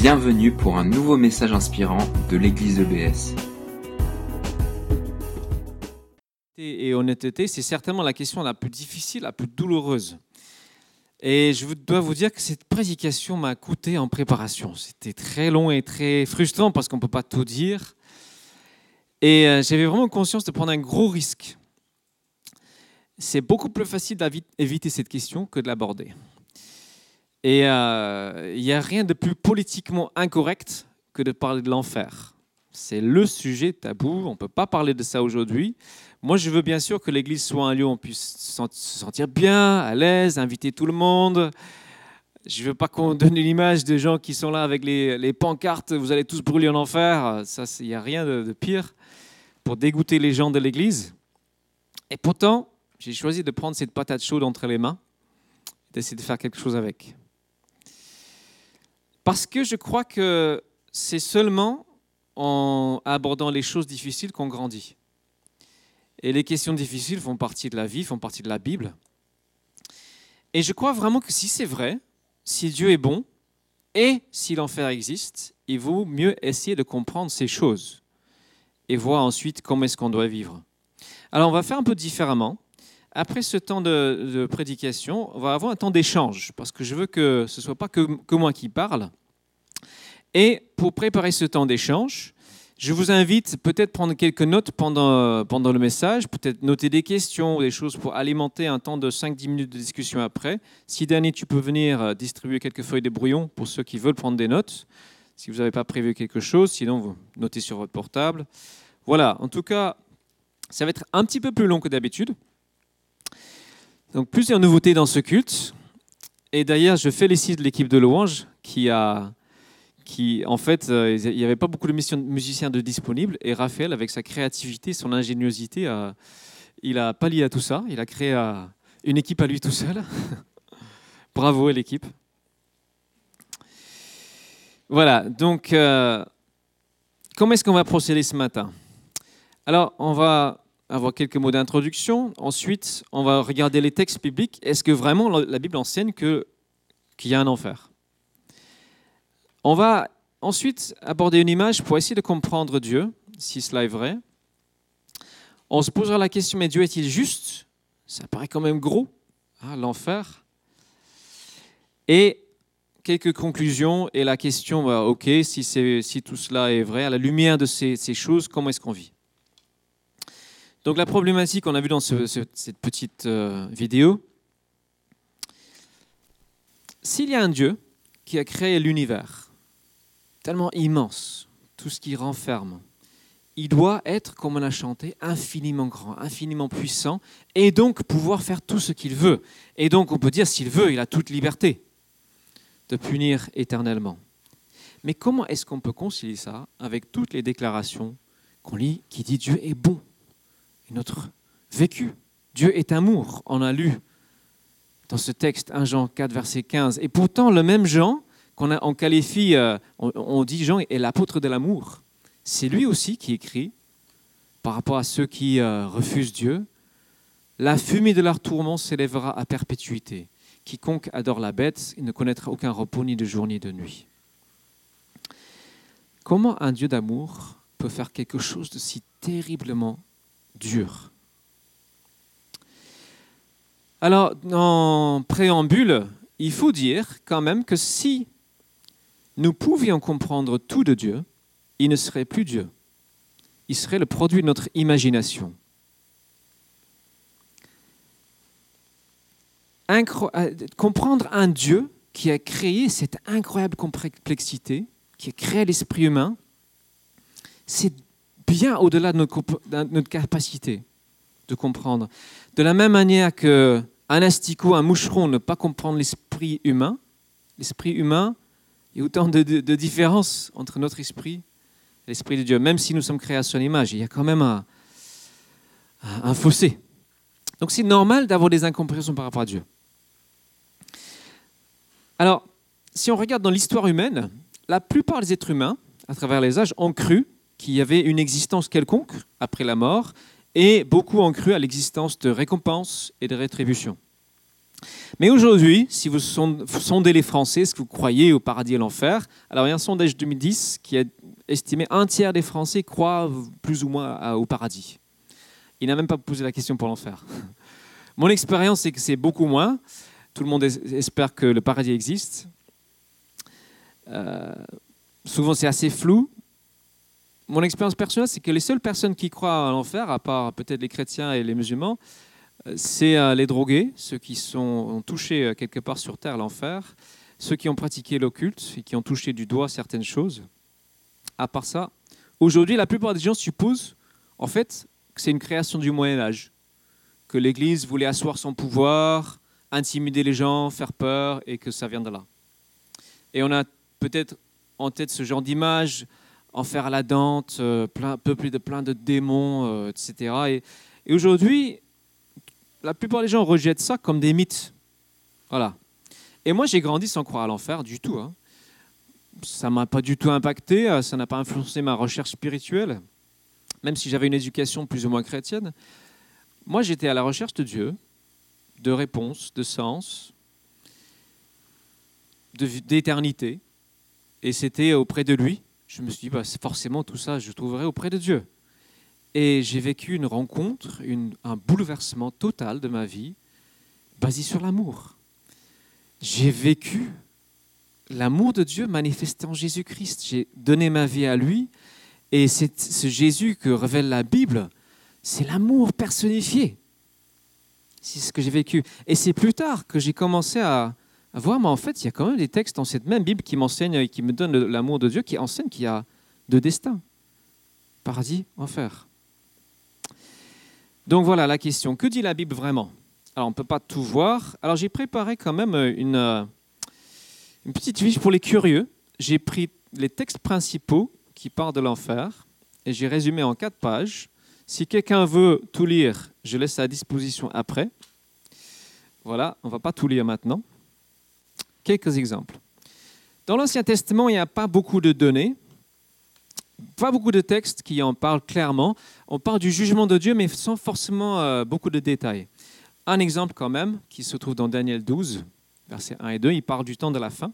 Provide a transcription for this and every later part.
Bienvenue pour un nouveau message inspirant de l'église EBS. Et honnêteté, c'est certainement la question la plus difficile, la plus douloureuse. Et je dois vous dire que cette prédication m'a coûté en préparation. C'était très long et très frustrant parce qu'on ne peut pas tout dire. Et euh, j'avais vraiment conscience de prendre un gros risque. C'est beaucoup plus facile d'éviter cette question que de l'aborder. Et euh, il n'y a rien de plus politiquement incorrect que de parler de l'enfer. C'est le sujet tabou, on ne peut pas parler de ça aujourd'hui. Moi, je veux bien sûr que l'Église soit un lieu où on puisse se sentir bien, à l'aise, inviter tout le monde. Je ne veux pas qu'on donne l'image de gens qui sont là avec les, pancartes, vous allez tous brûler en enfer. Ça, il n'y a rien de, de pire pour dégoûter les gens de l'Église. Et pourtant, j'ai choisi de prendre cette patate chaude entre les mains, d'essayer de faire quelque chose avec. Parce que je crois que c'est seulement en abordant les choses difficiles qu'on grandit. Et les questions difficiles font partie de la vie, font partie de la Bible. Et je crois vraiment que si c'est vrai, si Dieu est bon, et si l'enfer existe, il vaut mieux essayer de comprendre ces choses et voir ensuite comment est-ce qu'on doit vivre. Alors on va faire un peu différemment. Après ce temps de, prédication, on va avoir un temps d'échange, parce que je veux que ce ne soit pas que, moi qui parle. Et pour préparer ce temps d'échange, je vous invite peut-être prendre quelques notes pendant, pendant le message, peut-être noter des questions ou des choses pour alimenter un temps de 5-10 minutes de discussion après. Si Danny, tu peux venir euh, distribuer quelques feuilles de brouillon pour ceux qui veulent prendre des notes. Si vous n'avez pas prévu quelque chose, sinon notez sur votre portable. Voilà, en tout cas, ça va être un petit peu plus long que d'habitude. Donc plusieurs nouveautés dans ce culte. Et d'ailleurs, je félicite l'équipe de louange qui a, qui en fait, euh, il n'y avait pas beaucoup de musiciens de disponibles. Et Raphaël, avec sa créativité, son ingéniosité, il a pallié à tout ça. Il a créé euh, une équipe à lui tout seul. Bravo à l'équipe. Voilà, donc euh, comment est-ce qu'on va procéder ce matin? Alors, on va avoir quelques mots d'introduction. Ensuite, on va regarder les textes bibliques. Est-ce que vraiment la Bible enseigne qu'il y a un enfer? On va ensuite aborder une image pour essayer de comprendre Dieu, si cela est vrai. On se posera la question, mais Dieu est-il juste? Ça paraît quand même gros, hein, l'enfer. Et quelques conclusions et la question, bah, ok, si, si, tout cela est vrai, à la lumière de ces choses, comment est-ce qu'on vit? Donc la problématique qu'on a vue dans cette petite euh, vidéo, s'il y a un Dieu qui a créé l'univers, tellement immense, tout ce qui renferme, il doit être, comme on a chanté, infiniment grand, infiniment puissant, et donc pouvoir faire tout ce qu'il veut. Et donc on peut dire, s'il veut, il a toute liberté de punir éternellement. Mais comment est-ce qu'on peut concilier ça avec toutes les déclarations qu'on lit qui dit Dieu est bon notre vécu. Dieu est amour, on a lu dans ce texte 1 Jean 4, verset 15. Et pourtant, le même Jean, qu'on on qualifie, euh, on, dit Jean est l'apôtre de l'amour, c'est lui aussi qui écrit par rapport à ceux qui euh, refusent Dieu. La fumée de leur tourment s'élèvera à perpétuité. Quiconque adore la bête, il ne connaîtra aucun repos ni de jour ni de nuit. Comment un Dieu d'amour peut faire quelque chose de si terriblement dur. Alors, en préambule, il faut dire quand même que si nous pouvions comprendre tout de Dieu, il ne serait plus Dieu. Il serait le produit de notre imagination. Euh, comprendre un Dieu qui a créé cette incroyable complexité, qui a créé l'esprit humain, c'est bien au-delà de notre, capacité de comprendre. De la même manière qu'un asticot, un moucheron ne pas comprendre l'esprit humain, l'esprit humain, il y a autant de, différences entre notre esprit et l'esprit de Dieu. Même si nous sommes créés à son image, il y a quand même un, un fossé. Donc c'est normal d'avoir des incompréhensions par rapport à Dieu. Alors, si on regarde dans l'histoire humaine, la plupart des êtres humains, à travers les âges, ont cru qu'il y avait une existence quelconque après la mort, et beaucoup ont cru à l'existence de récompenses et de rétributions. Mais aujourd'hui, si vous sondez les Français, est-ce que vous croyez au paradis et l'enfer? Alors il y a un sondage 2010 qui a estimé un tiers des Français croient plus ou moins au paradis. Il n'a même pas posé la question pour l'enfer. Mon expérience, c'est que c'est beaucoup moins. Tout le monde espère que le paradis existe. Euh, souvent, c'est assez flou. Mon expérience personnelle, c'est que les seules personnes qui croient à l'enfer, à part peut-être les chrétiens et les musulmans, euh, c'est euh, les drogués, ceux qui ont touché quelque part sur Terre l'enfer, ceux qui ont pratiqué l'occulte et qui ont touché du doigt certaines choses. À part ça, aujourd'hui, la plupart des gens supposent, en fait, que c'est une création du Moyen Âge, que l'Église voulait asseoir son pouvoir, intimider les gens, faire peur, et que ça vient de là. Et on a peut-être en tête ce genre d'image, enfer la dente, euh, plein, peuplé de plein de démons, euh, etc. Et, aujourd'hui, la plupart des gens rejettent ça comme des mythes. Voilà. Et moi, j'ai grandi sans croire à l'enfer du tout. Hein. Ça m'a pas du tout impacté, euh, ça n'a pas influencé ma recherche spirituelle, même si j'avais une éducation plus ou moins chrétienne. Moi, j'étais à la recherche de Dieu, de réponses, de sens, d'éternité. Et c'était auprès de lui. Je me suis dit, bah, forcément, tout ça, je trouverai auprès de Dieu. Et j'ai vécu une rencontre, un bouleversement total de ma vie, basé sur l'amour. J'ai vécu l'amour de Dieu manifesté en Jésus-Christ. J'ai donné ma vie à lui. Et c'est ce Jésus que révèle la Bible, c'est l'amour personnifié. C'est ce que j'ai vécu. Et c'est plus tard que j'ai commencé à, voir, mais en fait, il y a quand même des textes dans cette même Bible qui m'enseignent et qui me donnent l'amour de Dieu, qui enseignent qu'il y a deux destins paradis, enfer. Donc voilà la question. Que dit la Bible vraiment? Alors, on ne peut pas tout voir. Alors, j'ai préparé quand même une, euh, une petite fiche pour les curieux. J'ai pris les textes principaux qui parlent de l'enfer et j'ai résumé en quatre pages. Si quelqu'un veut tout lire, je laisse à disposition après. Voilà, on ne va pas tout lire maintenant. Quelques exemples. Dans l'Ancien Testament, il n'y a pas beaucoup de données, pas beaucoup de textes qui en parlent clairement. On parle du jugement de Dieu, mais sans forcément euh, beaucoup de détails. Un exemple quand même, qui se trouve dans Daniel 12, versets 1 et 2, il parle du temps de la fin.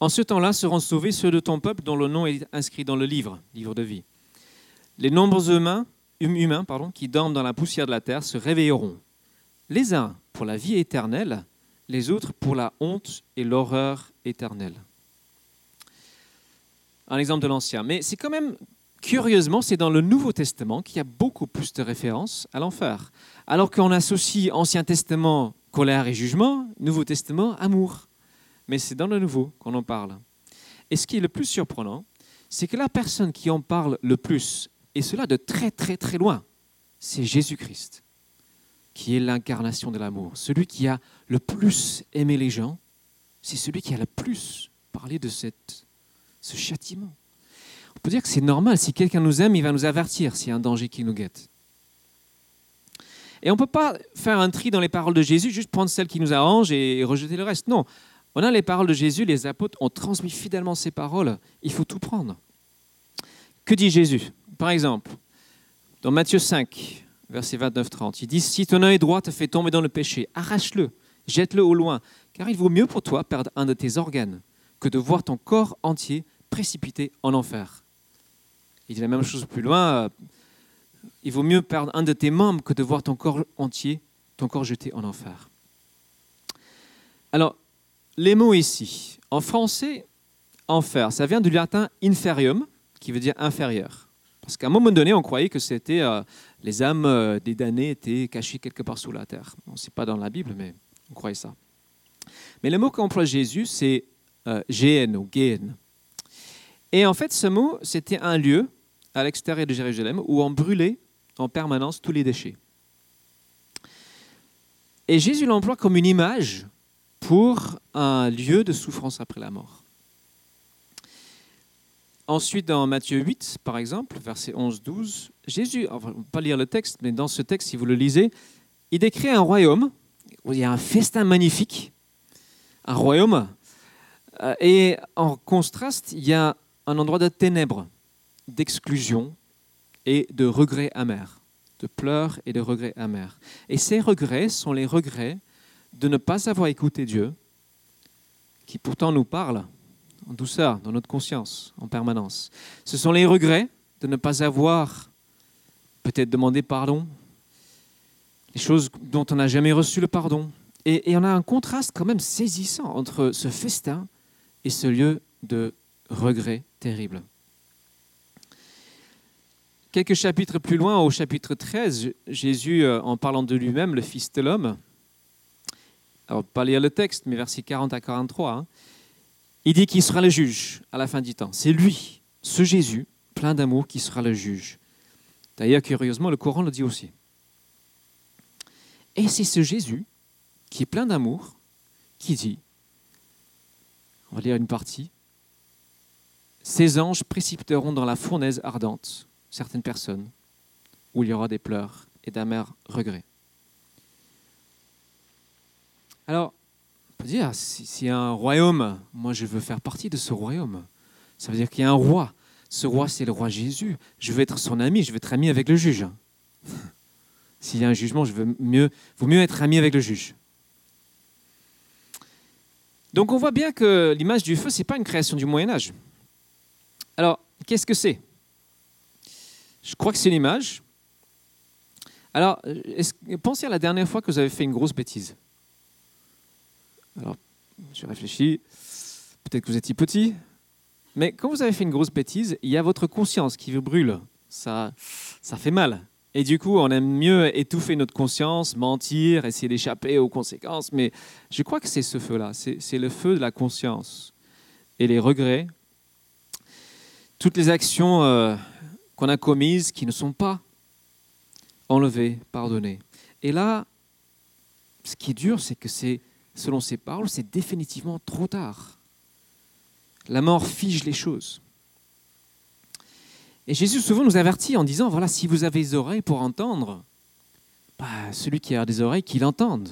En ce temps-là seront sauvés ceux de ton peuple dont le nom est inscrit dans le livre, livre de vie. Les nombreux humains, hum, pardon, qui dorment dans la poussière de la terre se réveilleront, les uns pour la vie éternelle, les autres pour la honte et l'horreur éternelle. Un exemple de l'Ancien. Mais c'est quand même, curieusement, c'est dans le Nouveau Testament qu'il y a beaucoup plus de références à l'enfer. Alors qu'on associe Ancien Testament colère et jugement, Nouveau Testament amour. Mais c'est dans le Nouveau qu'on en parle. Et ce qui est le plus surprenant, c'est que la personne qui en parle le plus, et cela de très très très loin, c'est Jésus-Christ qui est l'incarnation de l'amour. Celui qui a le plus aimé les gens, c'est celui qui a le plus parlé de cette, ce châtiment. On peut dire que c'est normal, si quelqu'un nous aime, il va nous avertir s'il y a un danger qui nous guette. Et on ne peut pas faire un tri dans les paroles de Jésus, juste prendre celles qui nous arrangent et rejeter le reste. Non, on a les paroles de Jésus, les apôtres ont transmis fidèlement ces paroles, il faut tout prendre. Que dit Jésus? Par exemple, dans Matthieu 5, verset 29-30. Il dit, si ton œil droit te fait tomber dans le péché, arrache-le, jette-le au loin, car il vaut mieux pour toi perdre un de tes organes que de voir ton corps entier précipité en enfer. Il dit la même chose plus loin, il vaut mieux perdre un de tes membres que de voir ton corps entier, ton corps jeté en enfer. Alors, les mots ici, en français, enfer, ça vient du latin inferium, qui veut dire inférieur. Parce qu'à un moment donné, on croyait que c'était euh, les âmes euh, des damnés étaient cachées quelque part sous la terre. On sait pas dans la Bible, mais on croyait ça. Mais le mot qu'emploie Jésus, c'est euh. Et en fait, ce mot, c'était un lieu à l'extérieur de Jérusalem où on brûlait en permanence tous les déchets. Et Jésus l'emploie comme une image pour un lieu de souffrance après la mort. Ensuite, dans Matthieu 8, par exemple, verset 11-12, Jésus, on ne pas lire le texte, mais dans ce texte, si vous le lisez, il décrit un royaume où il y a un festin magnifique, un royaume, euh, et en contraste, il y a un endroit de ténèbres, d'exclusion et de regrets amers, de pleurs et de regrets amers. Et ces regrets sont les regrets de ne pas avoir écouté Dieu, qui pourtant nous parle en douceur, dans notre conscience, en permanence. Ce sont les regrets de ne pas avoir peut-être demandé pardon, les choses dont on n'a jamais reçu le pardon. Et, on a un contraste quand même saisissant entre ce festin et ce lieu de regret terrible. Quelques chapitres plus loin, au chapitre 13, Jésus, euh, en parlant de lui-même, le Fils de l'homme, alors pas lire le texte, mais versets 40 à 43, hein, il dit qu'il sera le juge à la fin du temps. C'est lui, ce Jésus, plein d'amour, qui sera le juge. D'ailleurs, curieusement, le Coran le dit aussi. Et c'est ce Jésus, qui est plein d'amour, qui dit, on va lire une partie, Ces anges précipiteront dans la fournaise ardente certaines personnes, où il y aura des pleurs et d'amers regrets. Alors, peut dire, s'il y a un royaume, moi je veux faire partie de ce royaume. Ça veut dire qu'il y a un roi. Ce roi, c'est le roi Jésus. Je veux être son ami, je veux être ami avec le juge. S'il y a un jugement, je veux mieux, vaut mieux être ami avec le juge. Donc on voit bien que l'image du feu, ce n'est pas une création du Moyen Âge. Alors, qu'est-ce que c'est? Je crois que c'est une image. Alors, pensez à la dernière fois que vous avez fait une grosse bêtise. Alors, je réfléchis. Peut-être que vous étiez petit. Mais quand vous avez fait une grosse bêtise, il y a votre conscience qui vous brûle. Ça, ça fait mal. Et du coup, on aime mieux étouffer notre conscience, mentir, essayer d'échapper aux conséquences. Mais je crois que c'est ce feu-là. C'est le feu de la conscience. Et les regrets, toutes les actions euh, qu'on a commises qui ne sont pas enlevées, pardonnées. Et là, ce qui est dur, c'est que c'est selon ses paroles, c'est définitivement trop tard. La mort fige les choses. Et Jésus souvent nous avertit en disant, voilà, si vous avez des oreilles pour entendre, bah, celui qui a des oreilles, qu'il entende,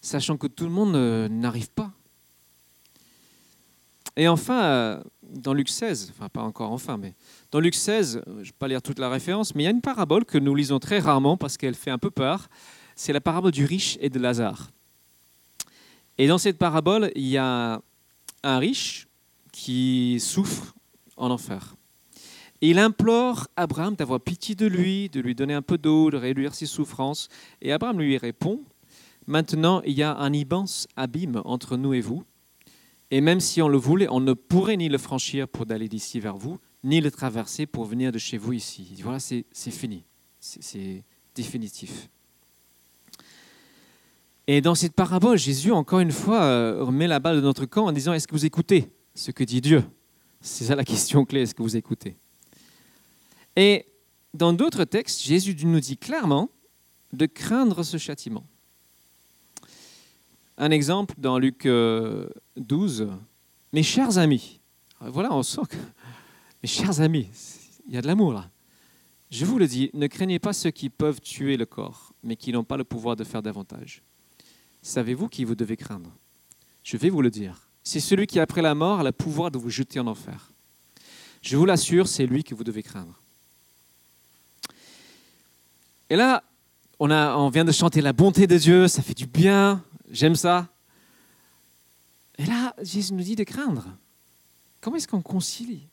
sachant que tout le monde n'arrive pas. Et enfin, euh, dans Luc 16, enfin pas encore enfin, mais dans Luc 16, je ne vais pas lire toute la référence, mais il y a une parabole que nous lisons très rarement parce qu'elle fait un peu peur. C'est la parabole du riche et de Lazare. Et dans cette parabole, il y a un riche qui souffre en enfer. Il implore Abraham d'avoir pitié de lui, de lui donner un peu d'eau, de réduire ses souffrances. Et Abraham lui répond, Maintenant, il y a un immense abîme entre nous et vous. Et même si on le voulait, on ne pourrait ni le franchir pour d'aller d'ici vers vous, ni le traverser pour venir de chez vous ici. Voilà, c'est fini. C'est définitif. Et dans cette parabole, Jésus, encore une fois, euh, remet la balle de notre camp en disant, est-ce que vous écoutez ce que dit Dieu? C'est ça la question clé, est-ce que vous écoutez? Et dans d'autres textes, Jésus nous dit clairement de craindre ce châtiment. Un exemple dans Luc 12, euh, mes chers amis, voilà, on sent que, mes chers amis, il y a de l'amour là. Je vous le dis, ne craignez pas ceux qui peuvent tuer le corps, mais qui n'ont pas le pouvoir de faire davantage. Savez-vous qui vous devez craindre? Je vais vous le dire. C'est celui qui, après la mort, a le pouvoir de vous jeter en enfer. Je vous l'assure, c'est lui que vous devez craindre. Et là, on, vient de chanter la bonté de Dieu, ça fait du bien, j'aime ça. Et là, Jésus nous dit de craindre. Comment est-ce qu'on concilie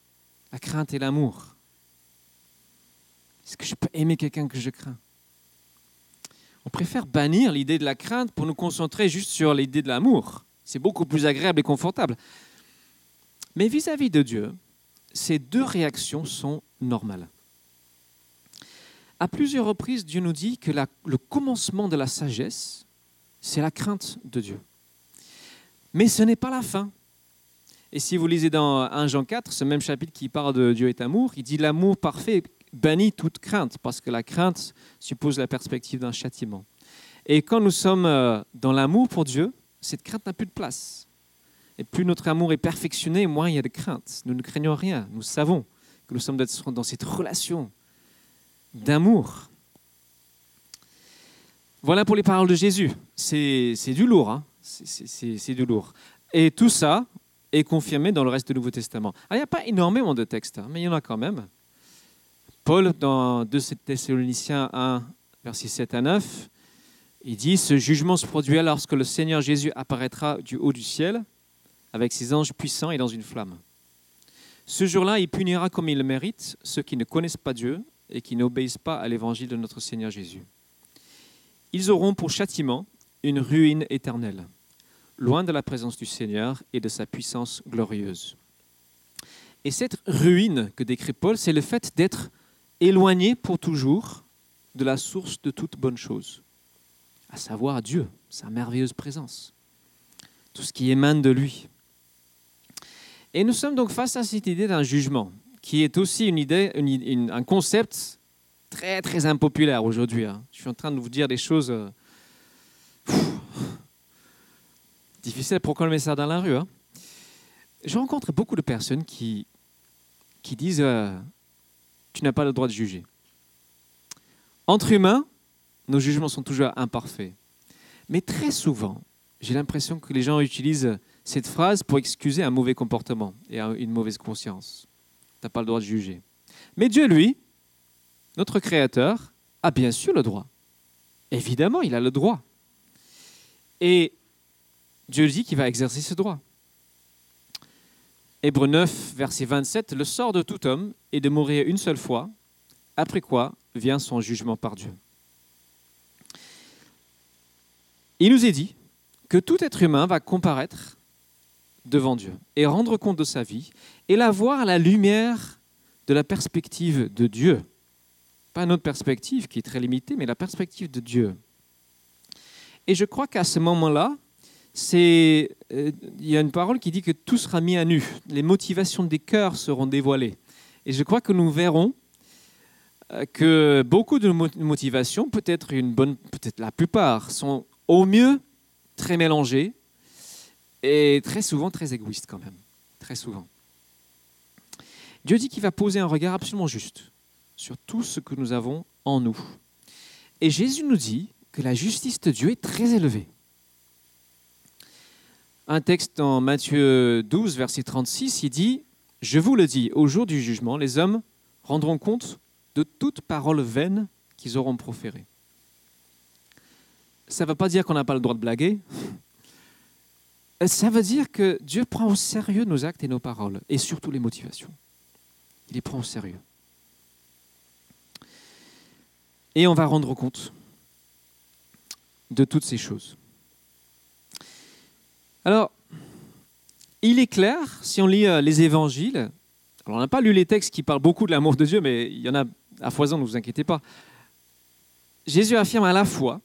la crainte et l'amour? Est-ce que je peux aimer quelqu'un que je crains? On préfère bannir l'idée de la crainte pour nous concentrer juste sur l'idée de l'amour. C'est beaucoup plus agréable et confortable. Mais vis-à-vis de Dieu, ces deux réactions sont normales. À plusieurs reprises, Dieu nous dit que le commencement de la sagesse, c'est la crainte de Dieu. Mais ce n'est pas la fin. Et si vous lisez dans 1 Jean 4, ce même chapitre qui parle de Dieu est amour, il dit l'amour parfait bannit toute crainte, parce que la crainte suppose la perspective d'un châtiment. Et quand nous sommes euh, dans l'amour pour Dieu, cette crainte n'a plus de place. Et plus notre amour est perfectionné, moins il y a de crainte. Nous ne craignons rien. Nous savons que nous sommes dans cette relation d'amour. Voilà pour les paroles de Jésus. C'est du lourd. Hein C'est du lourd. Et tout ça est confirmé dans le reste du Nouveau Testament. il n'y a pas énormément de textes, hein, mais il y en a quand même. Paul, dans 2 Thessaloniciens 1, versets 7 à 9, Il dit, ce jugement se produira lorsque le Seigneur Jésus apparaîtra du haut du ciel avec ses anges puissants et dans une flamme. Ce jour-là, il punira comme il le mérite ceux qui ne connaissent pas Dieu et qui n'obéissent pas à l'évangile de notre Seigneur Jésus. Ils auront pour châtiment une ruine éternelle, loin de la présence du Seigneur et de sa puissance glorieuse. Et cette ruine que décrit Paul, c'est le fait d'être éloigné pour toujours de la source de toute bonne chose, à savoir Dieu, sa merveilleuse présence, tout ce qui émane de lui. Et nous sommes donc face à cette idée d'un jugement, qui est aussi une idée, un concept très très impopulaire aujourd'hui. Hein. Je suis en train de vous dire des choses euh, difficiles pour proclamer ça dans la rue. Hein. Je rencontre beaucoup de personnes qui, qui disent euh, Tu n'as pas le droit de juger. Entre humains, nos jugements sont toujours imparfaits. Mais très souvent, j'ai l'impression que les gens utilisent cette phrase pour excuser un mauvais comportement et une mauvaise conscience. Tu n'as pas le droit de juger. Mais Dieu, lui, notre Créateur, a bien sûr le droit. Évidemment, il a le droit. Et Dieu dit qu'il va exercer ce droit. Hébreu 9, verset 27, le sort de tout homme est de mourir une seule fois, après quoi vient son jugement par Dieu. Il nous est dit que tout être humain va comparaître devant Dieu et rendre compte de sa vie et la voir à la lumière de la perspective de Dieu. Pas notre perspective qui est très limitée, mais la perspective de Dieu. Et je crois qu'à ce moment-là, euh, il y a une parole qui dit que tout sera mis à nu, les motivations des cœurs seront dévoilées. Et je crois que nous verrons euh, que beaucoup de motivations, peut-être une bonne, peut-être la plupart, sont au mieux très mélangées et très souvent très égoïstes quand même, très souvent. Dieu dit qu'il va poser un regard absolument juste sur tout ce que nous avons en nous. Et Jésus nous dit que la justice de Dieu est très élevée. Un texte en Matthieu 12, verset 36, il dit, Je vous le dis, au jour du jugement, les hommes rendront compte de toute parole vaine qu'ils auront proférée. Ça ne veut pas dire qu'on n'a pas le droit de blaguer. Ça veut dire que Dieu prend au sérieux nos actes et nos paroles, et surtout les motivations. Il les prend au sérieux. Et on va rendre compte de toutes ces choses. Alors, il est clair, si on lit euh, les évangiles, alors on n'a pas lu les textes qui parlent beaucoup de l'amour de Dieu, mais il y en a à foison, ne vous inquiétez pas. Jésus affirme à la fois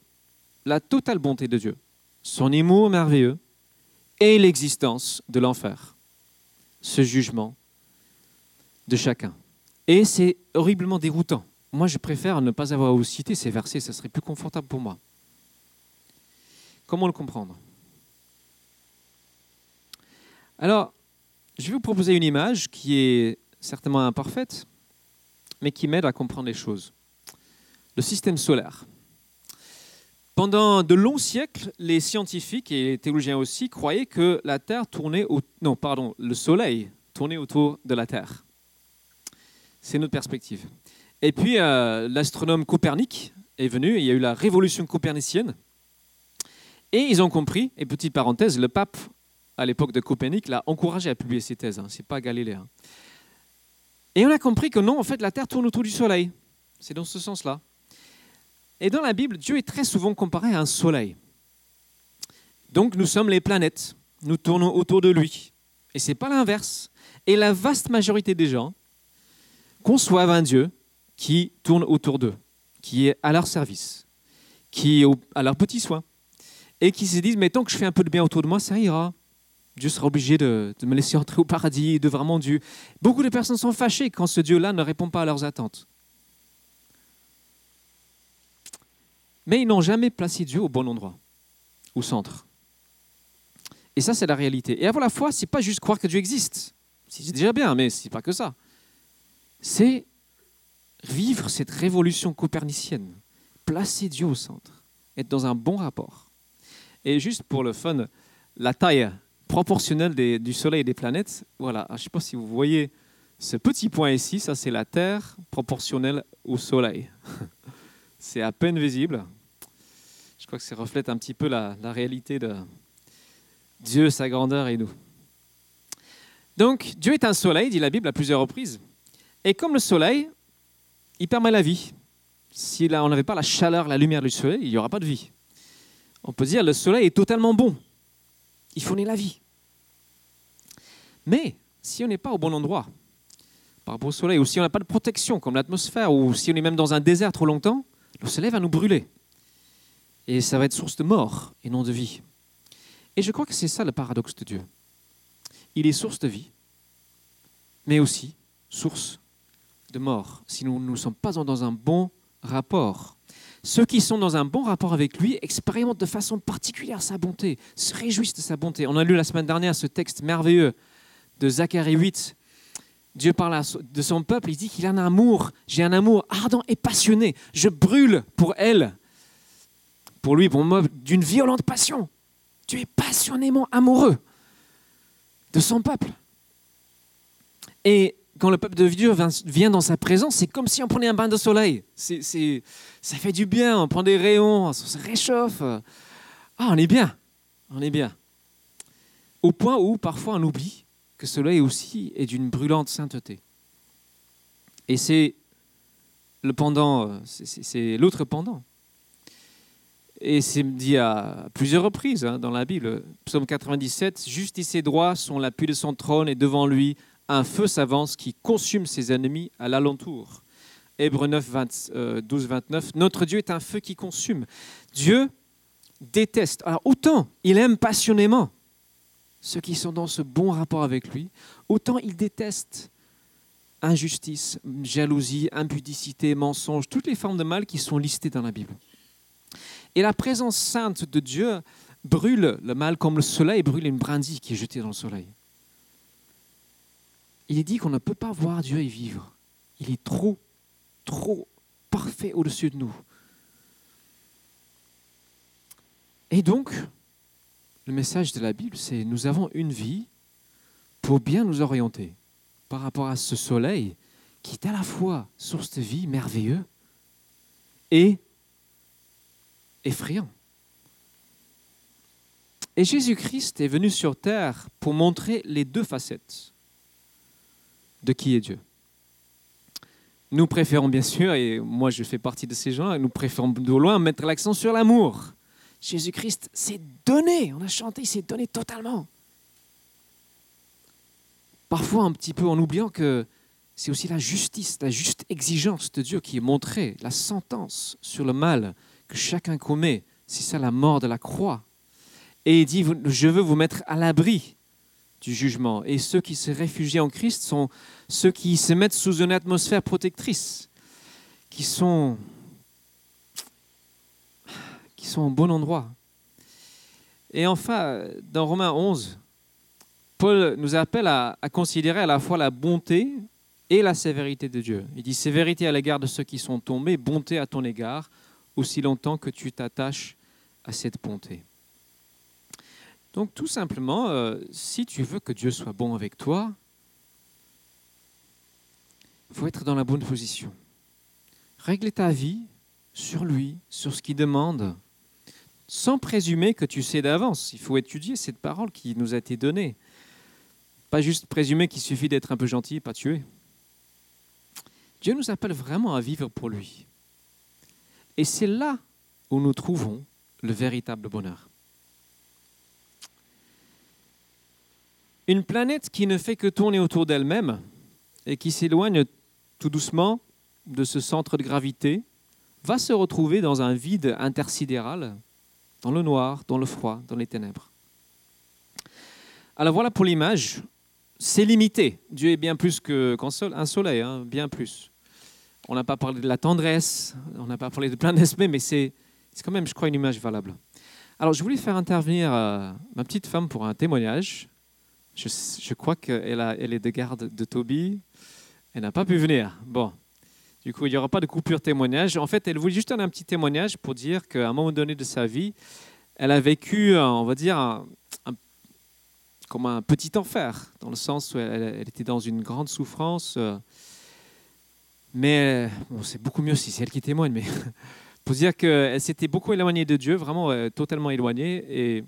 la totale bonté de Dieu, son amour merveilleux et l'existence de l'enfer, ce jugement de chacun. Et c'est horriblement déroutant. Moi, je préfère ne pas avoir à vous citer ces versets, ça serait plus confortable pour moi. Comment le comprendre? Alors, je vais vous proposer une image qui est certainement imparfaite, mais qui m'aide à comprendre les choses. Le système solaire. Pendant de longs siècles, les scientifiques et les théologiens aussi croyaient que la Terre tournait au... non, pardon, le Soleil tournait autour de la Terre. C'est notre perspective. Et puis euh, l'astronome Copernic est venu, il y a eu la révolution copernicienne, et ils ont compris, et petite parenthèse, le pape, à l'époque de Copernic, l'a encouragé à publier ses thèses, hein, c'est pas Galilée. Et on a compris que non, en fait, la Terre tourne autour du Soleil. C'est dans ce sens-là. Et dans la Bible, Dieu est très souvent comparé à un soleil. Donc nous sommes les planètes, nous tournons autour de lui. Et c'est pas l'inverse. Et la vaste majorité des gens conçoivent un Dieu qui tourne autour d'eux, qui est à leur service, qui est à leur petit soin et qui se disent, mais tant que je fais un peu de bien autour de moi, ça ira. Dieu sera obligé de, me laisser entrer au paradis, de vraiment Dieu. Beaucoup de personnes sont fâchées quand ce Dieu-là ne répond pas à leurs attentes. Mais ils n'ont jamais placé Dieu au bon endroit, au centre. Et ça, c'est la réalité. Et avoir la foi, c'est pas juste croire que Dieu existe. C'est déjà bien, mais c'est pas que ça. C'est vivre cette révolution copernicienne, placer Dieu au centre, être dans un bon rapport. Et juste pour le fun, la taille proportionnelle du Soleil et des planètes, voilà, je ne sais pas si vous voyez ce petit point ici, ça c'est la Terre proportionnelle au Soleil. c'est à peine visible. Je crois que ça reflète un petit peu la, réalité de Dieu, sa grandeur et nous. Donc, Dieu est un soleil, dit la Bible à plusieurs reprises. Et comme le soleil, il permet la vie. Si on n'avait pas la chaleur, la lumière du soleil, il n'y aura pas de vie. On peut dire le soleil est totalement bon. Il fournit la vie. Mais si on n'est pas au bon endroit par rapport au soleil, ou si on n'a pas de protection comme l'atmosphère, ou si on est même dans un désert trop longtemps, le soleil va nous brûler. Et ça va être source de mort et non de vie. Et je crois que c'est ça le paradoxe de Dieu. Il est source de vie, mais aussi source de mort si nous ne sommes pas dans un bon rapport. Ceux qui sont dans un bon rapport avec lui expérimentent de façon particulière sa bonté, se réjouissent de sa bonté. On a lu la semaine dernière ce texte merveilleux de Zacharie 8. Dieu parle de son peuple, il dit qu'il a un amour, j'ai un amour ardent et passionné, je brûle pour elle, pour lui, pour moi, d'une violente passion. Dieu est passionnément amoureux de son peuple. Et quand le peuple de Dieu vient dans sa présence, c'est comme si on prenait un bain de soleil. Ça fait du bien, on prend des rayons, on se réchauffe. Ah, on est bien, on est bien. Au point où parfois on oublie que ce soleil aussi est d'une brûlante sainteté. Et c'est le pendant, c'est l'autre pendant. Et c'est dit à plusieurs reprises hein, dans la Bible. Psaume 97, Justice et droit sont l'appui de son trône et devant lui un feu s'avance qui consume ses ennemis à l'alentour. Hébreu 9, 12, 29, Notre Dieu est un feu qui consume. Dieu déteste. Alors autant il aime passionnément ceux qui sont dans ce bon rapport avec lui, autant il déteste injustice, jalousie, impudicité, mensonge, toutes les formes de mal qui sont listées dans la Bible. Et la présence sainte de Dieu brûle le mal comme le soleil brûle une brindille qui est jetée dans le soleil. Il est dit qu'on ne peut pas voir Dieu et vivre. Il est trop, trop parfait au-dessus de nous. Et donc, le message de la Bible, c'est nous avons une vie pour bien nous orienter par rapport à ce soleil qui est à la fois source de vie merveilleux et effrayant. Et Jésus-Christ est venu sur terre pour montrer les deux facettes de qui est Dieu. Nous préférons bien sûr, et moi je fais partie de ces gens, nous préférons de loin mettre l'accent sur l'amour. Jésus-Christ s'est donné, on a chanté, il s'est donné totalement. Parfois un petit peu en oubliant que c'est aussi la justice, la juste exigence de Dieu qui est montrée, la sentence sur le mal que chacun commet. C'est ça la mort de la croix. Et il dit, je veux vous mettre à l'abri du jugement. Et ceux qui se réfugient en Christ sont ceux qui se mettent sous une atmosphère protectrice, qui sont, qui au bon endroit. Et enfin, dans Romains 11, Paul nous appelle à considérer à la fois la bonté et la sévérité de Dieu. Il dit sévérité à l'égard de ceux qui sont tombés, bonté à ton égard, aussi longtemps que tu t'attaches à cette bonté. Donc tout simplement, euh, si tu veux que Dieu soit bon avec toi, il faut être dans la bonne position. Règle ta vie sur lui, sur ce qu'il demande, sans présumer que tu sais d'avance. Il faut étudier cette parole qui nous a été donnée. Pas juste présumer qu'il suffit d'être un peu gentil et pas tuer. Dieu nous appelle vraiment à vivre pour lui. Et c'est là où nous trouvons le véritable bonheur. Une planète qui ne fait que tourner autour d'elle-même et qui s'éloigne tout doucement de ce centre de gravité va se retrouver dans un vide intersidéral, dans le noir, dans le froid, dans les ténèbres. Alors voilà pour l'image. C'est limité. Dieu est bien plus qu'un soleil, hein, bien plus. On n'a pas parlé de la tendresse, on n'a pas parlé de plein d'aspects, mais c'est quand même, je crois, une image valable. Alors je voulais faire intervenir euh, ma petite femme pour un témoignage. Je, crois qu'elle elle est de garde de Toby. Elle n'a pas pu venir. Bon, du coup, il n'y aura pas de coupure témoignage. En fait, elle voulait juste un petit témoignage pour dire qu'à un moment donné de sa vie, elle a vécu, on va dire, comme un petit enfer, dans le sens où elle, était dans une grande souffrance. Euh, mais bon, c'est beaucoup mieux si c'est elle qui témoigne, mais Pour dire qu'elle s'était beaucoup éloignée de Dieu, vraiment euh, totalement éloignée, et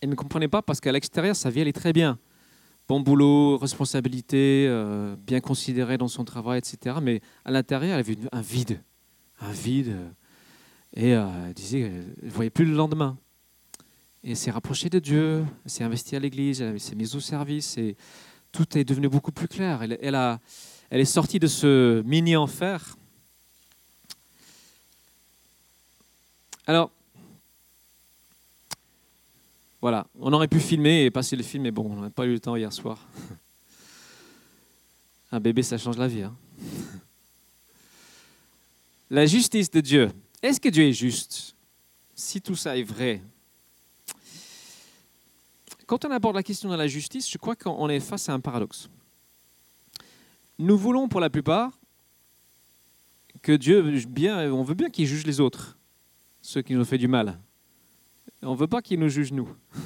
elle ne comprenait pas parce qu'à l'extérieur, sa vie allait très bien. Bon boulot, responsabilité, euh, bien considérée dans son travail, etc. Mais à l'intérieur, elle avait un vide. Un vide. Et euh, elle disait qu'elle ne voyait plus le lendemain. Et elle s'est rapprochée de Dieu, elle s'est investie à l'église, elle s'est mise au service, et tout est devenu beaucoup plus clair. Elle, elle, a, elle est sortie de ce mini-enfer. Alors, voilà, on aurait pu filmer et passer le film, mais bon, on n'a pas eu le temps hier soir. Un bébé, ça change la vie. Hein. La justice de Dieu. Est-ce que Dieu est juste? Si tout ça est vrai. Quand on aborde la question de la justice, je crois qu'on est face à un paradoxe. Nous voulons pour la plupart que Dieu, bien, on veut bien qu'il juge les autres, ceux qui nous ont fait du mal. On ne veut pas qu'il nous juge nous.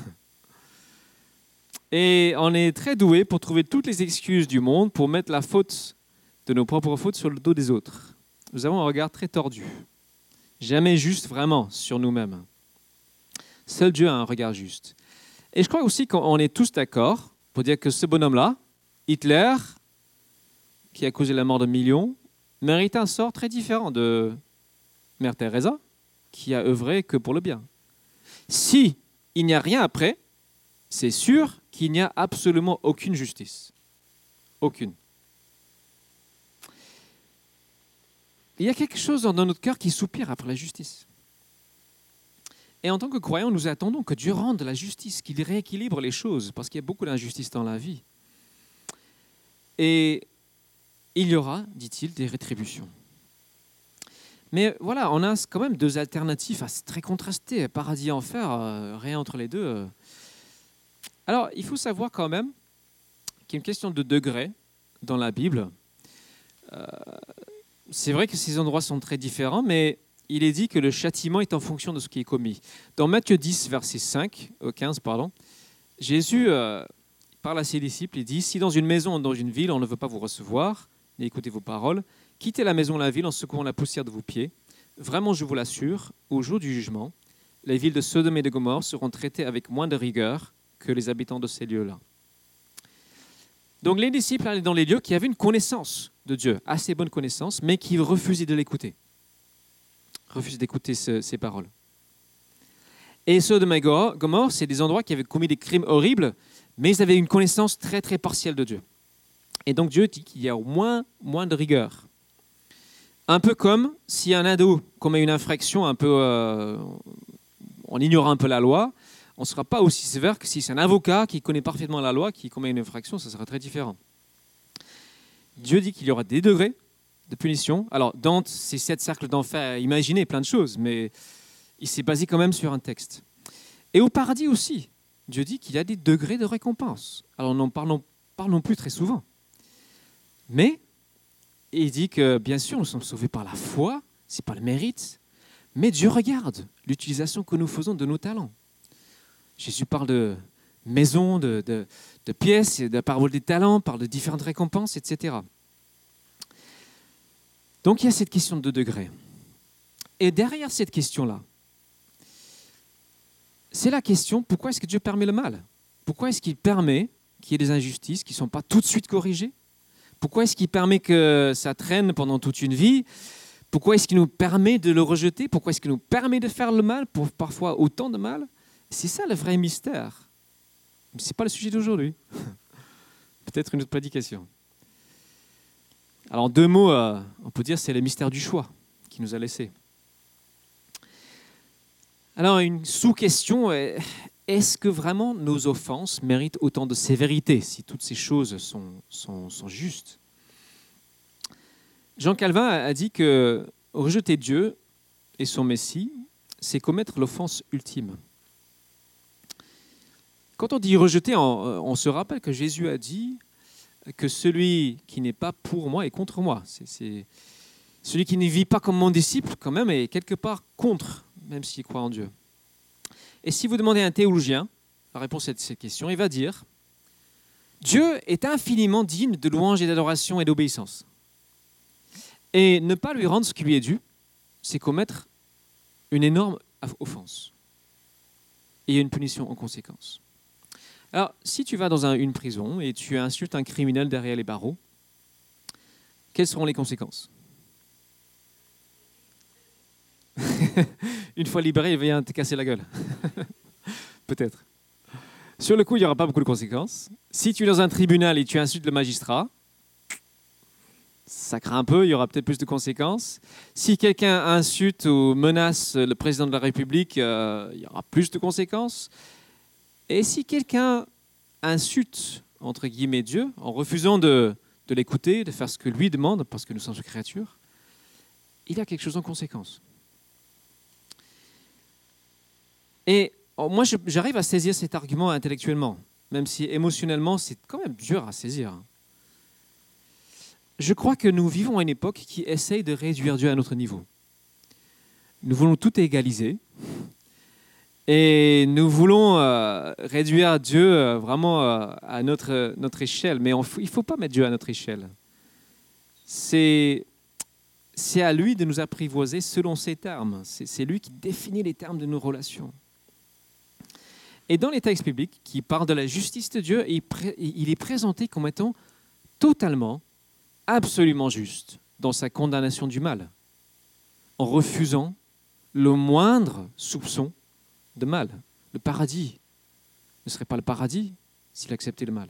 Et on est très doué pour trouver toutes les excuses du monde pour mettre la faute de nos propres fautes sur le dos des autres. Nous avons un regard très tordu, jamais juste vraiment sur nous-mêmes. Seul Dieu a un regard juste. Et je crois aussi qu'on est tous d'accord pour dire que ce bonhomme-là, Hitler, qui a causé la mort de millions, mérite un sort très différent de Mère Teresa, qui a œuvré que pour le bien. Si il n'y a rien après, c'est sûr qu'il n'y a absolument aucune justice. Aucune. Il y a quelque chose dans notre cœur qui soupire après la justice. Et en tant que croyants, nous attendons que Dieu rende la justice, qu'il rééquilibre les choses, parce qu'il y a beaucoup d'injustice dans la vie. Et il y aura, dit-il, des rétributions. Mais voilà, on a quand même deux alternatives très contrastées, paradis et enfer, euh, rien entre les deux. Euh. Alors, il faut savoir quand même qu'il y a une question de degré dans la Bible. Euh, c'est vrai que ces endroits sont très différents, mais il est dit que le châtiment est en fonction de ce qui est commis. Dans Matthieu 10, verset 5, 15, pardon, Jésus parle à ses disciples et dit, si dans une maison ou dans une ville, on ne veut pas vous recevoir, ni écouter vos paroles, Quittez la maison, la ville en secouant la poussière de vos pieds. Vraiment, je vous l'assure, au jour du jugement, les villes de Sodome et de Gomorre seront traitées avec moins de rigueur que les habitants de ces lieux-là. Donc les disciples allaient dans les lieux qui avaient une connaissance de Dieu, assez bonne connaissance, mais qui refusaient de l'écouter. Refusaient d'écouter ces paroles. Et Sodome et Gomorre, c'est des endroits qui avaient commis des crimes horribles, mais ils avaient une connaissance très très partielle de Dieu. Et donc Dieu dit qu'il y a au moins moins de rigueur. Un peu comme si un ado commet une infraction un peu euh, en ignorant un peu la loi, on ne sera pas aussi sévère que si c'est un avocat qui connaît parfaitement la loi qui commet une infraction, ça sera très différent. Dieu dit qu'il y aura des degrés de punition. Alors, Dante, ces sept cercles d'enfer, imaginez plein de choses, mais il s'est basé quand même sur un texte. Et au paradis aussi, Dieu dit qu'il y a des degrés de récompense. Alors, n'en parlons, parlons plus très souvent. Mais et il dit que bien sûr, nous sommes sauvés par la foi, c'est pas le mérite, mais Dieu regarde l'utilisation que nous faisons de nos talents. Jésus parle de maison, de, de, pièces, de la parole des talents, parle de différentes récompenses, etc. Donc il y a cette question de degré. Et derrière cette question-là, c'est la question pourquoi est-ce que Dieu permet le mal? Pourquoi est-ce qu'il permet qu'il y ait des injustices qui ne sont pas tout de suite corrigées? Pourquoi est-ce qu'il permet que ça traîne pendant toute une vie? Pourquoi est-ce qu'il nous permet de le rejeter? Pourquoi est-ce qu'il nous permet de faire le mal, pour parfois autant de mal? C'est ça le vrai mystère. Ce n'est pas le sujet d'aujourd'hui. Peut-être une autre prédication. Alors, en deux mots, euh, on peut dire c'est le mystère du choix qui nous a laissé. Alors, une sous-question, est-ce que vraiment nos offenses méritent autant de sévérité si toutes ces choses sont, justes? Jean Calvin a dit que rejeter Dieu et son Messie, c'est commettre l'offense ultime. Quand on dit rejeter, on, se rappelle que Jésus a dit que celui qui n'est pas pour moi est contre moi. C'est celui qui ne vit pas comme mon disciple, quand même, est quelque part contre, même s'il croit en Dieu. Et si vous demandez à un théologien la réponse à cette question, il va dire Dieu est infiniment digne de louange et d'adoration et d'obéissance. Et ne pas lui rendre ce qui lui est dû, c'est commettre une énorme offense. Et une punition en conséquence. Alors, si tu vas dans une prison et tu insultes un criminel derrière les barreaux, quelles seront les conséquences? Une fois libéré, il vient te casser la gueule. Peut-être. Sur le coup, il n'y aura pas beaucoup de conséquences. Si tu es dans un tribunal et tu insultes le magistrat, ça craint un peu, il y aura peut-être plus de conséquences. Si quelqu'un insulte ou menace le président de la République, euh, il y aura plus de conséquences. Et si quelqu'un insulte, entre guillemets, Dieu, en refusant de, de l'écouter, de faire ce que lui demande, parce que nous sommes ses créatures, il y a quelque chose en conséquence. Et oh, moi, j'arrive à saisir cet argument intellectuellement, même si émotionnellement, c'est quand même dur à saisir. Je crois que nous vivons à une époque qui essaye de réduire Dieu à notre niveau. Nous voulons tout égaliser. Et nous voulons euh, réduire Dieu euh, vraiment euh, à notre, notre échelle. Mais il ne faut pas mettre Dieu à notre échelle. C'est à lui de nous apprivoiser selon ses termes. C'est lui qui définit les termes de nos relations. Et dans les textes bibliques qui parlent de la justice de Dieu, il est présenté comme étant totalement, absolument juste dans sa condamnation du mal, en refusant le moindre soupçon de mal. Le paradis ne serait pas le paradis s'il acceptait le mal.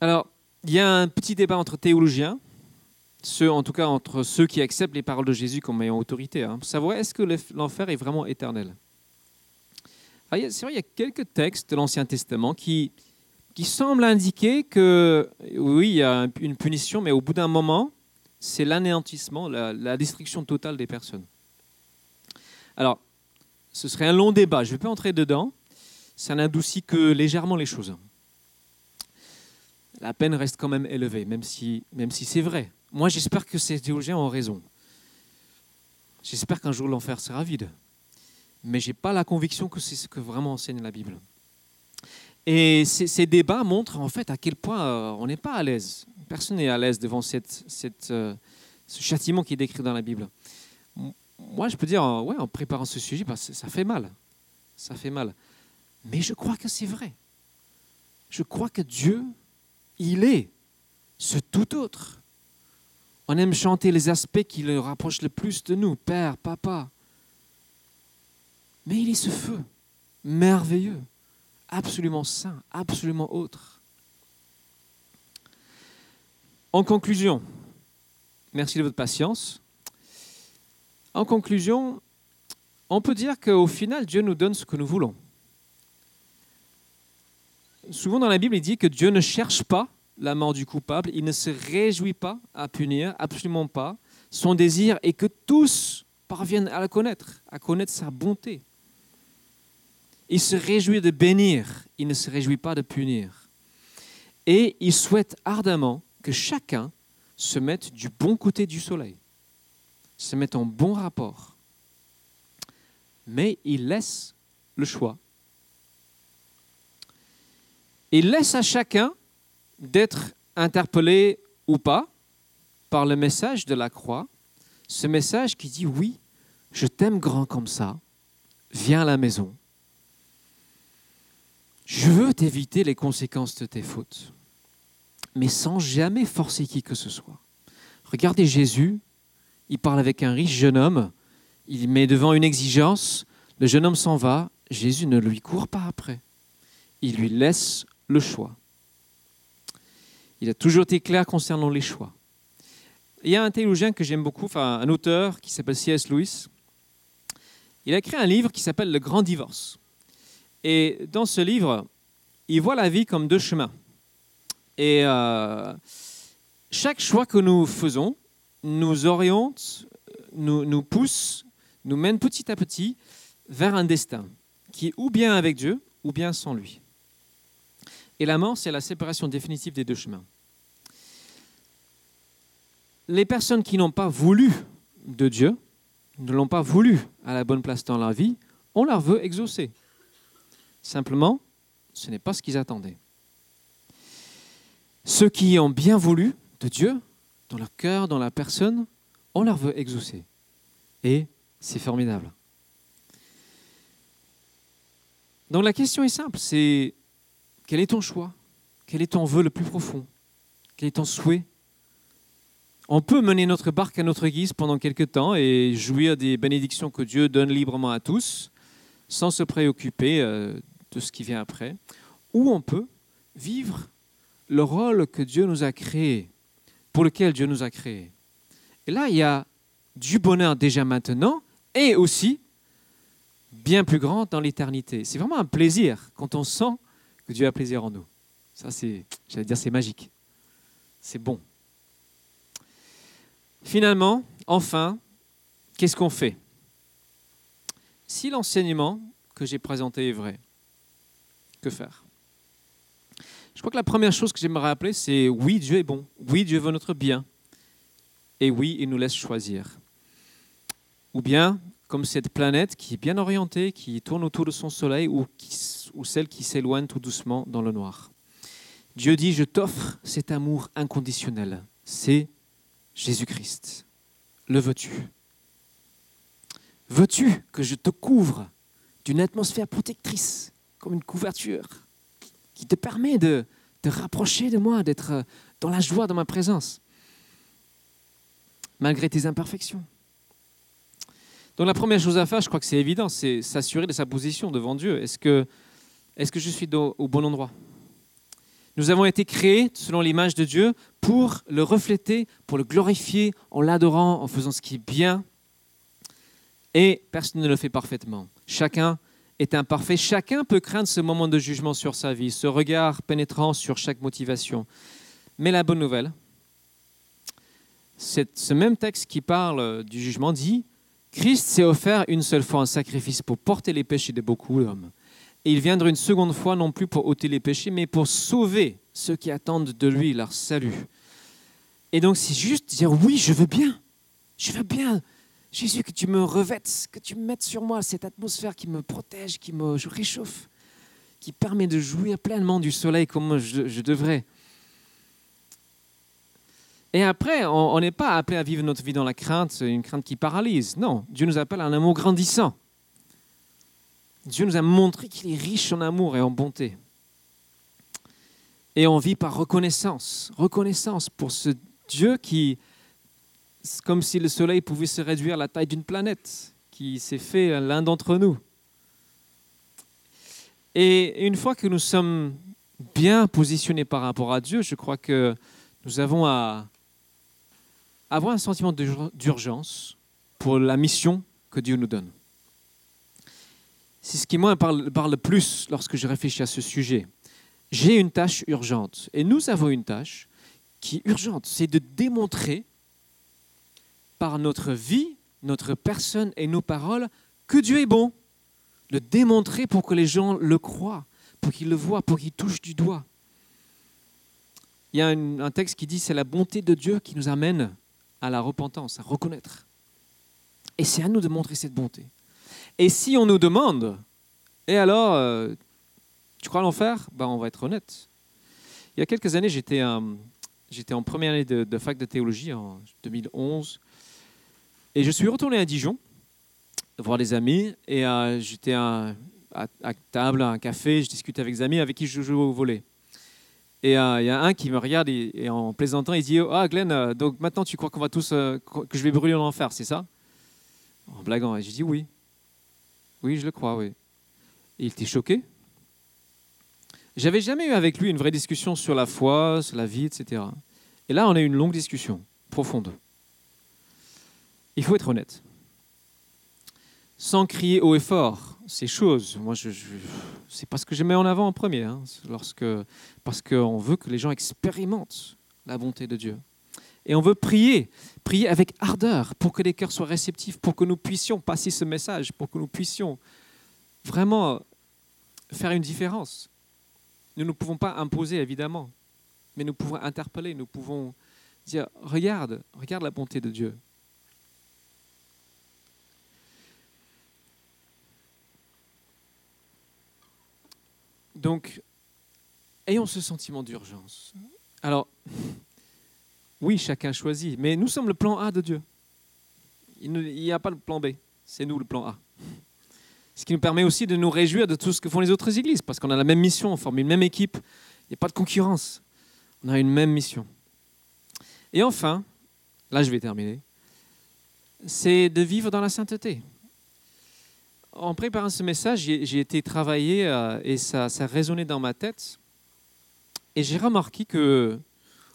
Alors, il y a un petit débat entre théologiens ceux, en tout cas entre ceux qui acceptent les paroles de Jésus comme ayant autorité, hein, savoir est-ce que l'enfer est vraiment éternel? C'est vrai, il y a quelques textes de l'Ancien Testament qui, qui semblent indiquer que oui, il y a une punition, mais au bout d'un moment, c'est l'anéantissement, la, la, destruction totale des personnes. Alors, ce serait un long débat, je ne vais pas entrer dedans, ça n'adoucit que légèrement les choses. La peine reste quand même élevée, même si, même si c'est vrai. Moi, j'espère que ces théologiens ont raison. J'espère qu'un jour l'enfer sera vide. Mais je n'ai pas la conviction que c'est ce que vraiment enseigne la Bible. Et ces, débats montrent en fait à quel point euh, on n'est pas à l'aise. Personne n'est à l'aise devant cette, euh, ce châtiment qui est décrit dans la Bible. Moi, je peux dire, euh, ouais, en préparant ce sujet, bah, ça fait mal. Ça fait mal. Mais je crois que c'est vrai. Je crois que Dieu, il est ce tout autre. On aime chanter les aspects qui le rapprochent le plus de nous, Père, Papa. Mais il est ce feu, merveilleux, absolument saint, absolument autre. En conclusion, merci de votre patience. En conclusion, on peut dire qu'au final, Dieu nous donne ce que nous voulons. Souvent dans la Bible, il dit que Dieu ne cherche pas la mort du coupable, il ne se réjouit pas à punir, absolument pas. Son désir est que tous parviennent à la connaître, à connaître sa bonté. Il se réjouit de bénir, il ne se réjouit pas de punir. Et il souhaite ardemment que chacun se mette du bon côté du soleil, se mette en bon rapport. Mais il laisse le choix. Il laisse à chacun d'être interpellé ou pas par le message de la croix, ce message qui dit oui, je t'aime grand comme ça, viens à la maison. Je veux t'éviter les conséquences de tes fautes, mais sans jamais forcer qui que ce soit. Regardez Jésus, il parle avec un riche jeune homme, il met devant une exigence, le jeune homme s'en va, Jésus ne lui court pas après, il lui laisse le choix. Il a toujours été clair concernant les choix. Il y a un théologien que j'aime beaucoup, enfin un auteur qui s'appelle C.S. Lewis. Il a écrit un livre qui s'appelle Le Grand Divorce. Et dans ce livre, il voit la vie comme deux chemins. Et euh, chaque choix que nous faisons nous oriente, nous, nous pousse, nous mène petit à petit vers un destin qui est ou bien avec Dieu ou bien sans lui. Et la mort, c'est la séparation définitive des deux chemins. Les personnes qui n'ont pas voulu de Dieu, ne l'ont pas voulu à la bonne place dans leur vie, on leur veut exaucer. Simplement, ce n'est pas ce qu'ils attendaient. Ceux qui ont bien voulu de Dieu dans leur cœur, dans la personne, on leur veut exaucer. Et c'est formidable. Donc la question est simple, c'est quel est ton choix? Quel est ton vœu le plus profond? Quel est ton souhait? On peut mener notre barque à notre guise pendant quelques temps et jouir des bénédictions que Dieu donne librement à tous, sans se préoccuper euh, de ce qui vient après. Ou on peut vivre le rôle que Dieu nous a créé, pour lequel Dieu nous a créé. Et là, il y a du bonheur déjà maintenant et aussi bien plus grand dans l'éternité. C'est vraiment un plaisir quand on sent que Dieu a plaisir en nous. Ça, c'est, j'allais dire, c'est magique. C'est bon. Finalement, enfin, qu'est-ce qu'on fait? Si l'enseignement que j'ai présenté est vrai, que faire? Je crois que la première chose que j'aimerais rappeler, c'est oui, Dieu est bon. Oui, Dieu veut notre bien. Et oui, il nous laisse choisir. Ou bien, comme cette planète qui est bien orientée, qui tourne autour de son soleil, ou, celle qui s'éloigne tout doucement dans le noir. Dieu dit, je t'offre cet amour inconditionnel. C'est Jésus-Christ. Le veux-tu? Veux-tu que je te couvre d'une atmosphère protectrice, comme une couverture, qui te permet de te rapprocher de moi, d'être dans la joie, dans ma présence, malgré tes imperfections donc la première chose à faire, je crois que c'est évident, c'est s'assurer de sa position devant Dieu. Est-ce que, est que je suis au bon endroit? Nous avons été créés selon l'image de Dieu pour le refléter, pour le glorifier en l'adorant, en faisant ce qui est bien. Et personne ne le fait parfaitement. Chacun est imparfait. Chacun peut craindre ce moment de jugement sur sa vie, ce regard pénétrant sur chaque motivation. Mais la bonne nouvelle, c'est ce même texte qui parle du jugement dit Christ s'est offert une seule fois un sacrifice pour porter les péchés de beaucoup d'hommes. Et il viendra une seconde fois non plus pour ôter les péchés, mais pour sauver ceux qui attendent de lui leur salut. Et donc c'est juste dire oui, je veux bien. Je veux bien. Jésus, que tu me revêtes, que tu me mettes sur moi cette atmosphère qui me protège, qui me réchauffe, qui permet de jouir pleinement du soleil comme je devrais. Et après, on n'est pas appelé à vivre notre vie dans la crainte, une crainte qui paralyse. Non, Dieu nous appelle à un amour grandissant. Dieu nous a montré qu'il est riche en amour et en bonté. Et on vit par reconnaissance, reconnaissance pour ce Dieu qui, comme si le soleil pouvait se réduire à la taille d'une planète, qui s'est fait l'un d'entre nous. Et une fois que nous sommes bien positionnés par rapport à Dieu, je crois que nous avons à avoir un sentiment d'urgence pour la mission que Dieu nous donne. C'est ce qui moi parle, le plus lorsque je réfléchis à ce sujet. J'ai une tâche urgente et nous avons une tâche qui est urgente, c'est de démontrer par notre vie, notre personne et nos paroles que Dieu est bon. Le démontrer pour que les gens le croient, pour qu'ils le voient, pour qu'ils touchent du doigt. Il y a un texte qui dit c'est la bonté de Dieu qui nous amène à la repentance, à reconnaître. Et c'est à nous de montrer cette bonté. Et si on nous demande, et alors, euh, tu crois l'enfer? Ben, On va être honnête. Il y a quelques années, j'étais j'étais en première année de, fac de théologie, en 2011, et je suis retourné à Dijon, voir des amis, et euh, j'étais à, à, table, à un café, je discutais avec des amis avec qui je jouais au volet. Et euh, il y a un qui me regarde et, en plaisantant, il dit Ah, Glenn, euh, donc maintenant tu crois qu'on va tous, euh, que je vais brûler en enfer, c'est ça? En blaguant. Et j'ai dit Oui. Oui, je le crois, oui. Et il était choqué. J'avais jamais eu avec lui une vraie discussion sur la foi, sur la vie, etc. Et là, on a eu une longue discussion, profonde. Il faut être honnête. Sans crier haut et fort, ces choses. Moi, c'est pas ce que je mets en avant en premier, hein, lorsque, parce qu'on veut que les gens expérimentent la bonté de Dieu. Et on veut prier, prier avec ardeur pour que les cœurs soient réceptifs, pour que nous puissions passer ce message, pour que nous puissions vraiment faire une différence. Nous ne pouvons pas imposer, évidemment, mais nous pouvons interpeller, nous pouvons dire, regarde, regarde la bonté de Dieu. Donc, ayons ce sentiment d'urgence. Alors, Oui, chacun choisit, mais nous sommes le plan A de Dieu. Il n'y a pas le plan B, c'est nous le plan A. Ce qui nous permet aussi de nous réjouir de tout ce que font les autres églises, parce qu'on a la même mission, on forme une même équipe, il n'y a pas de concurrence, on a une même mission. Et enfin, là je vais terminer, c'est de vivre dans la sainteté. En préparant ce message, j'ai été travaillé euh, et ça, ça résonnait dans ma tête. Et j'ai remarqué que,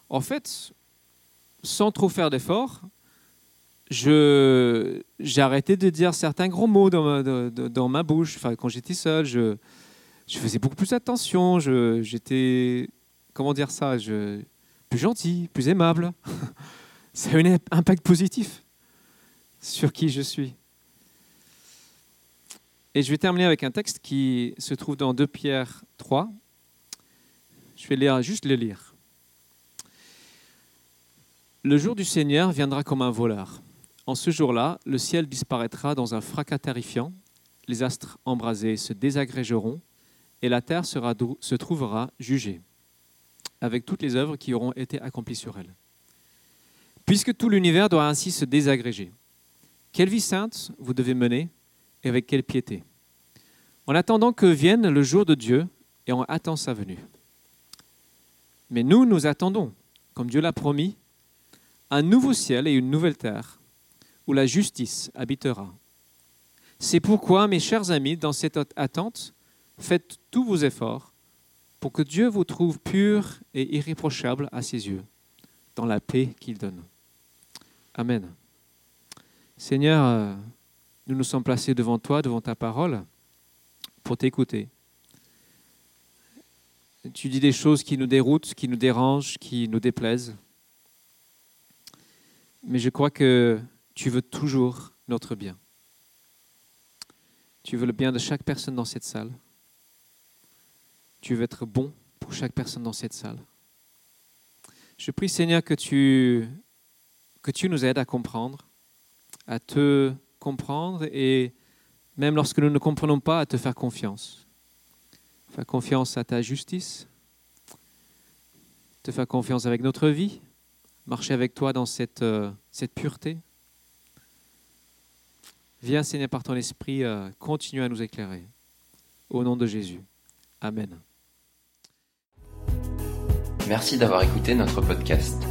en fait, sans trop faire d'efforts, j'ai arrêté de dire certains gros mots dans ma, dans ma bouche. Enfin, quand j'étais seul, je, je, faisais beaucoup plus attention. J'étais, comment dire ça, je, plus gentil, plus aimable. ça a un impact positif sur qui je suis. Et je vais terminer avec un texte qui se trouve dans 2 Pierre 3. Je vais lire, juste le lire. Le jour du Seigneur viendra comme un voleur. En ce jour-là, le ciel disparaîtra dans un fracas terrifiant, les astres embrasés se désagrégeront, et la terre se trouvera jugée, avec toutes les œuvres qui auront été accomplies sur elle. Puisque tout l'univers doit ainsi se désagréger, quelle vie sainte vous devez mener et avec quelle piété En attendant que vienne le jour de Dieu et on attend sa venue. Mais nous, nous attendons, comme Dieu l'a promis, un nouveau ciel et une nouvelle terre où la justice habitera. C'est pourquoi, mes chers amis, dans cette attente, faites tous vos efforts pour que Dieu vous trouve pur et irréprochable à ses yeux, dans la paix qu'il donne. Amen. Seigneur, euh, nous nous sommes placés devant toi, devant ta parole, pour t'écouter. Tu dis des choses qui nous déroutent, qui nous dérangent, qui nous déplaisent. Mais je crois que tu veux toujours notre bien. Tu veux le bien de chaque personne dans cette salle. Tu veux être bon pour chaque personne dans cette salle. Je prie Seigneur que tu, que tu nous aides à comprendre, à te comprendre et même lorsque nous ne comprenons pas, à te faire confiance. Faire confiance à ta justice, te faire confiance avec notre vie, marcher avec toi dans cette, euh, cette pureté. Viens, Seigneur, par ton esprit, euh, continue à nous éclairer. Au nom de Jésus. Amen. Merci d'avoir écouté notre podcast.